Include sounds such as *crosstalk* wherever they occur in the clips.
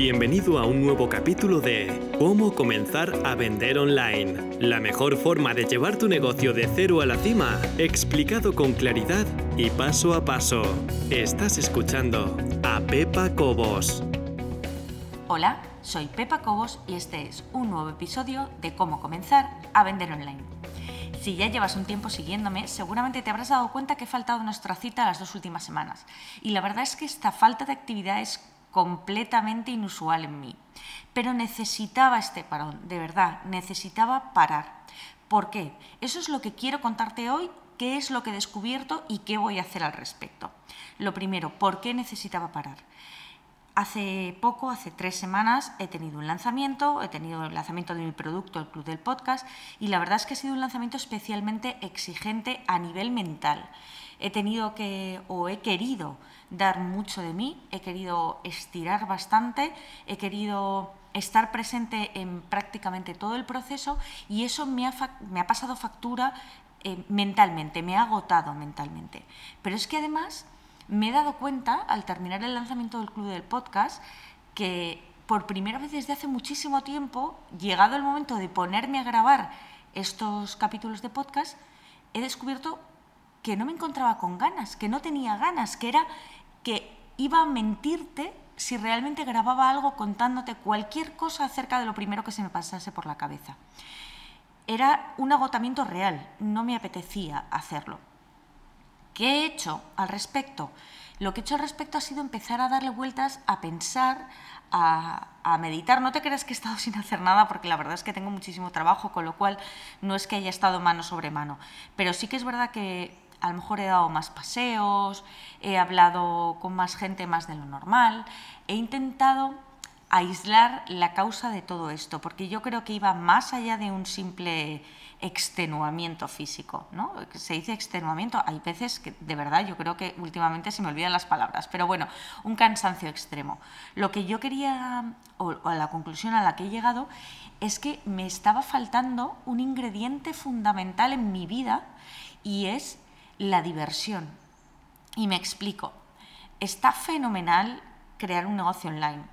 Bienvenido a un nuevo capítulo de Cómo comenzar a vender online. La mejor forma de llevar tu negocio de cero a la cima, explicado con claridad y paso a paso. Estás escuchando a Pepa Cobos. Hola, soy Pepa Cobos y este es un nuevo episodio de Cómo comenzar a vender online. Si ya llevas un tiempo siguiéndome, seguramente te habrás dado cuenta que he faltado nuestra cita las dos últimas semanas. Y la verdad es que esta falta de actividad es completamente inusual en mí. Pero necesitaba este parón, de verdad, necesitaba parar. ¿Por qué? Eso es lo que quiero contarte hoy, qué es lo que he descubierto y qué voy a hacer al respecto. Lo primero, ¿por qué necesitaba parar? Hace poco, hace tres semanas, he tenido un lanzamiento, he tenido el lanzamiento de mi producto, el Club del Podcast, y la verdad es que ha sido un lanzamiento especialmente exigente a nivel mental. He tenido que, o he querido, dar mucho de mí, he querido estirar bastante, he querido estar presente en prácticamente todo el proceso y eso me ha, pasado factura eh, mentalmente, me ha agotado mentalmente. Pero es que además me he dado cuenta, al terminar el lanzamiento del Club del Podcast, que por primera vez desde hace muchísimo tiempo, llegado el momento de ponerme a grabar estos capítulos de podcast, he descubierto que no me encontraba con ganas, que no tenía ganas, que era que iba a mentirte si realmente grababa algo contándote cualquier cosa acerca de lo primero que se me pasase por la cabeza. Era un agotamiento real, no me apetecía hacerlo. ¿Qué he hecho al respecto? Lo que he hecho al respecto ha sido empezar a darle vueltas, a pensar, a, meditar. No te creas que he estado *laughs* sin hacer nada, porque la verdad es que tengo muchísimo trabajo, con lo cual no es que haya estado mano sobre mano. Pero sí que es verdad que a lo mejor he dado más paseos, he hablado con más gente más de lo normal, he intentado aislar la causa de todo esto, porque yo creo que iba más allá de un simple extenuamiento físico, ¿no? Se dice extenuamiento, hay veces que de verdad yo creo que últimamente se me olvidan las palabras, pero bueno, un cansancio extremo. Lo que yo quería, o, a la conclusión a la que he llegado, es que me estaba faltando un ingrediente fundamental en mi vida y es la diversión. Y me explico. Está fenomenal crear un negocio online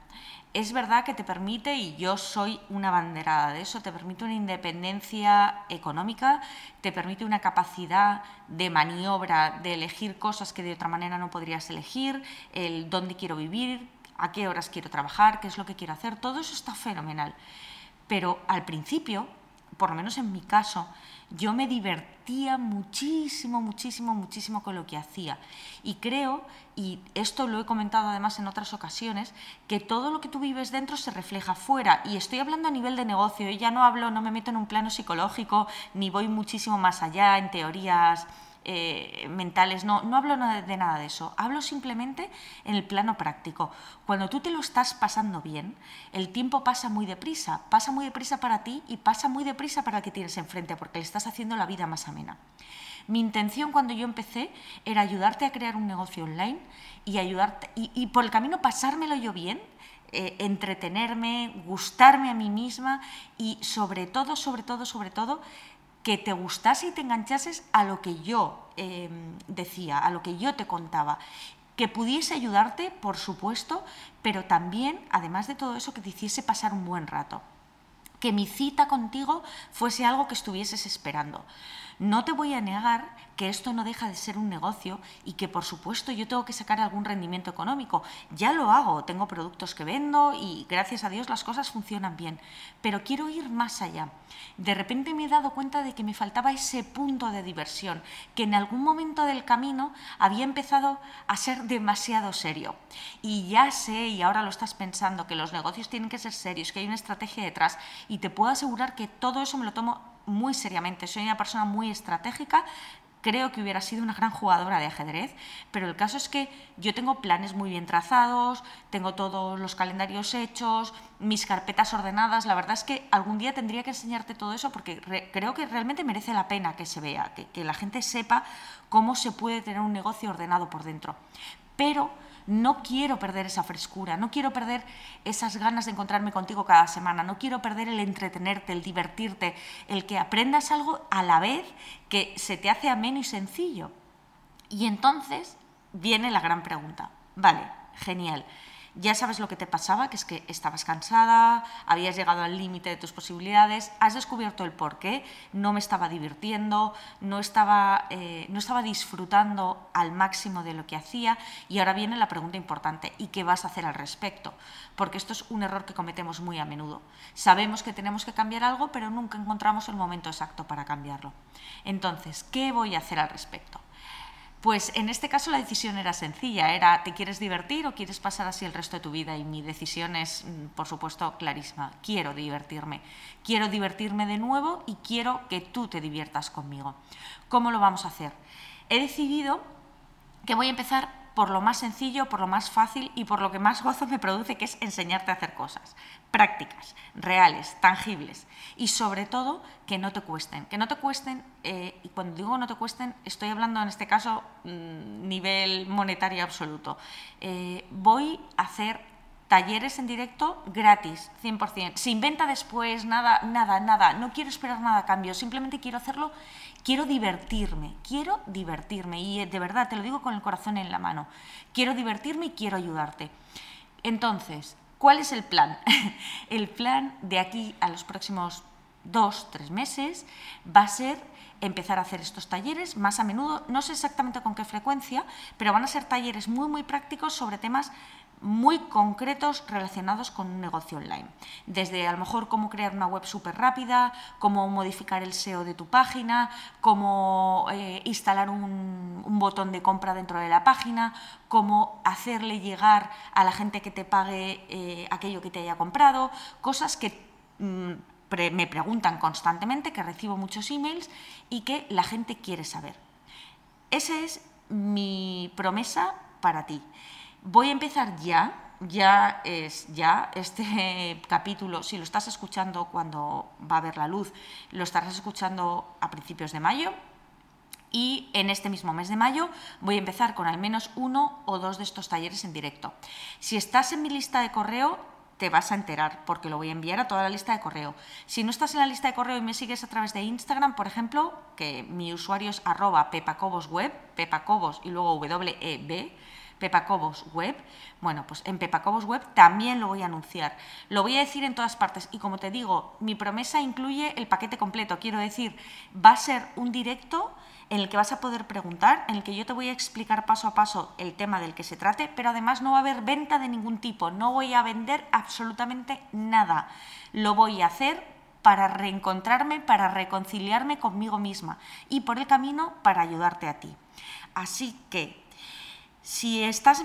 es verdad que te permite, y yo soy una banderada de eso, te permite una independencia económica, te permite una capacidad de maniobra, de elegir cosas que de otra manera no podrías elegir, el dónde quiero vivir, a qué horas quiero trabajar, qué es lo que quiero hacer, todo eso está fenomenal. Pero al principio, por lo menos en mi caso, yo me divertía muchísimo, muchísimo, muchísimo con lo que hacía. Y creo, y esto lo he comentado además en otras ocasiones, que todo lo que tú vives dentro se refleja fuera. Y estoy hablando a nivel de negocio, y ya no hablo, no me meto en un plano psicológico, ni voy muchísimo más allá en teorías eh, mentales, no, no hablo de nada de eso, hablo simplemente en el plano práctico. Cuando tú te lo estás pasando bien, el tiempo pasa muy deprisa, pasa muy deprisa para ti y pasa muy deprisa para el que tienes enfrente, porque le estás haciendo la vida más amena. Mi intención cuando yo empecé era ayudarte a crear un negocio online y ayudarte y, por el camino pasármelo yo bien, eh, entretenerme, gustarme a mí misma y sobre todo, sobre todo, sobre todo, que te gustase y te enganchases a lo que yo em, decía, a lo que yo te contaba. Que pudiese ayudarte, por supuesto, pero también, además de todo eso, que te hiciese pasar un buen rato. Que mi cita contigo fuese algo que estuvieses esperando. No te voy a negar que esto no deja de ser un negocio y que por supuesto yo tengo que sacar algún rendimiento económico. Ya lo hago, tengo productos que vendo y gracias a Dios las cosas funcionan bien. Pero quiero ir más allá. De repente me he dado cuenta de que me faltaba ese punto de diversión, que en algún momento del camino había empezado a ser demasiado serio. Y ya sé, y ahora lo estás pensando, que los negocios tienen que ser serios, que hay una estrategia detrás y te puedo asegurar que todo eso me lo tomo muy seriamente. Soy una persona muy estratégica. Creo que hubiera sido una gran jugadora de ajedrez, pero el caso es que yo tengo planes muy bien trazados, tengo todos los calendarios hechos, mis carpetas ordenadas. La verdad es que algún día tendría que enseñarte todo eso porque creo que realmente merece la pena que se vea, que, que la gente sepa cómo se puede tener un negocio ordenado por dentro. Pero no quiero perder esa frescura, no quiero perder esas ganas de encontrarme contigo cada semana, no quiero perder el entretenerte, el divertirte, el que aprendas algo a la vez que se te hace ameno y sencillo. Y entonces viene la gran pregunta. Vale, genial. Ya sabes lo que te pasaba, que es que estabas cansada, habías llegado al límite de tus posibilidades, has descubierto el por qué, no me estaba divirtiendo, no estaba, eh, no estaba disfrutando al máximo de lo que hacía y ahora viene la pregunta importante, ¿y qué vas a hacer al respecto? Porque esto es un error que cometemos muy a menudo. Sabemos que tenemos que cambiar algo, pero nunca encontramos el momento exacto para cambiarlo. Entonces, ¿qué voy a hacer al respecto? Pues en este caso la decisión era sencilla, era ¿te quieres divertir o quieres pasar así el resto de tu vida? Y mi decisión es, mm, por supuesto, clarísima, quiero divertirme. Quiero divertirme de nuevo y quiero que tú te diviertas conmigo. ¿Cómo lo vamos a hacer? He decidido que voy a empezar por lo más sencillo, por lo más fácil y por lo que más gozo me produce, que es enseñarte a hacer cosas prácticas, reales, tangibles y sobre todo que no te cuesten. Que no te cuesten, eh, y cuando digo no te cuesten, estoy hablando en este caso mm, nivel monetario absoluto. Eh, voy a hacer talleres en directo gratis, 100%, sin venta después, nada, nada, nada, no quiero esperar nada a cambio, simplemente quiero hacerlo, quiero divertirme, quiero divertirme. Y eh, de verdad te lo digo con el corazón en la mano, quiero divertirme y quiero ayudarte. Entonces, ¿cuál es el plan? *laughs* el plan de aquí a los próximos dos, tres meses va a ser empezar a hacer estos talleres más a menudo, no sé exactamente con qué frecuencia, pero van a ser talleres muy, muy prácticos sobre temas muy concretos relacionados con un negocio online. Desde a lo mejor cómo crear una web súper rápida, cómo modificar el SEO de tu página, cómo eh, instalar un, botón de compra dentro de la página, cómo hacerle llegar a la gente que te pague eh, aquello que te haya comprado, cosas que mm, me preguntan constantemente, que recibo muchos emails y que la gente quiere saber. Esa es mi promesa para ti. Voy a empezar ya, ya es ya este *laughs* capítulo, si lo estás escuchando cuando va a ver la luz, lo estarás escuchando a principios de mayo. Y en este mismo mes de mayo voy a empezar con al menos uno o dos de estos talleres en directo. Si estás en mi lista de correo, te vas a enterar porque lo voy a enviar a toda la lista de correo. Si no estás en la lista de correo y me sigues a través de Instagram, por ejemplo, que mi usuario es arroba pepacobosweb, pepacobos y luego web, Pepacobos Web, bueno, pues en Pepacobos Web también lo voy a anunciar. Lo voy a decir en todas partes y como te digo, mi promesa incluye el paquete completo. Quiero decir, va a ser un directo en el que vas a poder preguntar, en el que yo te voy a explicar paso a paso el tema del que se trate, pero además no va a haber venta de ningún tipo, no voy a vender absolutamente nada. Lo voy a hacer para reencontrarme, para reconciliarme conmigo misma y por el camino para ayudarte a ti. Así que, si estás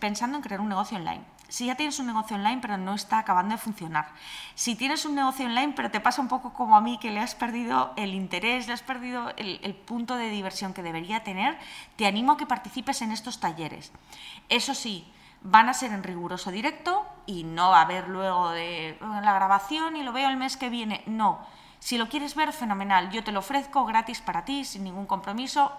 pensando en crear un negocio online, si ya tienes un negocio online pero no está acabando de funcionar, si tienes un negocio online pero te pasa un poco como a mí que le has perdido el interés, le has perdido el, punto de diversión que debería tener, te animo a que participes en estos talleres. Eso sí, van a ser en riguroso directo y no va a haber luego de la grabación y lo veo el mes que viene. No. Si lo quieres ver, fenomenal. Yo te lo ofrezco gratis para ti, sin ningún compromiso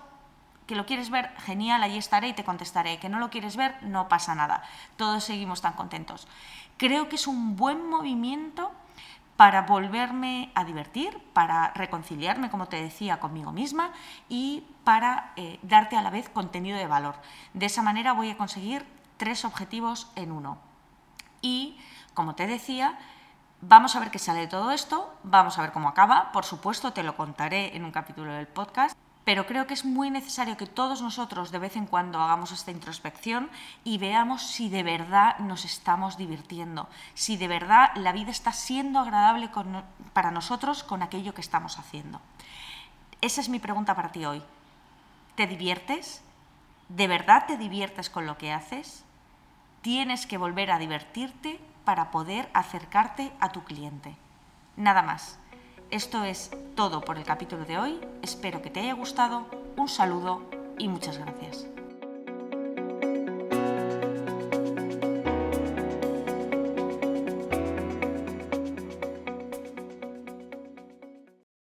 que lo quieres ver, genial, allí estaré y te contestaré. Que no lo quieres ver, no pasa nada. Todos seguimos tan contentos. Creo que es un buen movimiento para volverme a divertir, para reconciliarme, como te decía, conmigo misma y para eh, darte a la vez contenido de valor. De esa manera voy a conseguir tres objetivos en uno. Y, como te decía, vamos a ver qué sale de todo esto, vamos a ver cómo acaba, por supuesto te lo contaré en un capítulo del podcast pero creo que es muy necesario que todos nosotros de vez en cuando hagamos esta introspección y veamos si de verdad nos estamos divirtiendo, si de verdad la vida está siendo agradable para nosotros con aquello que estamos haciendo. Esa es mi pregunta para ti hoy. ¿Te diviertes? ¿De verdad te diviertes con lo que haces? Tienes que volver a divertirte para poder acercarte a tu cliente. Nada más. Esto es todo por el capítulo de hoy. Espero que te haya gustado. Un saludo y muchas gracias.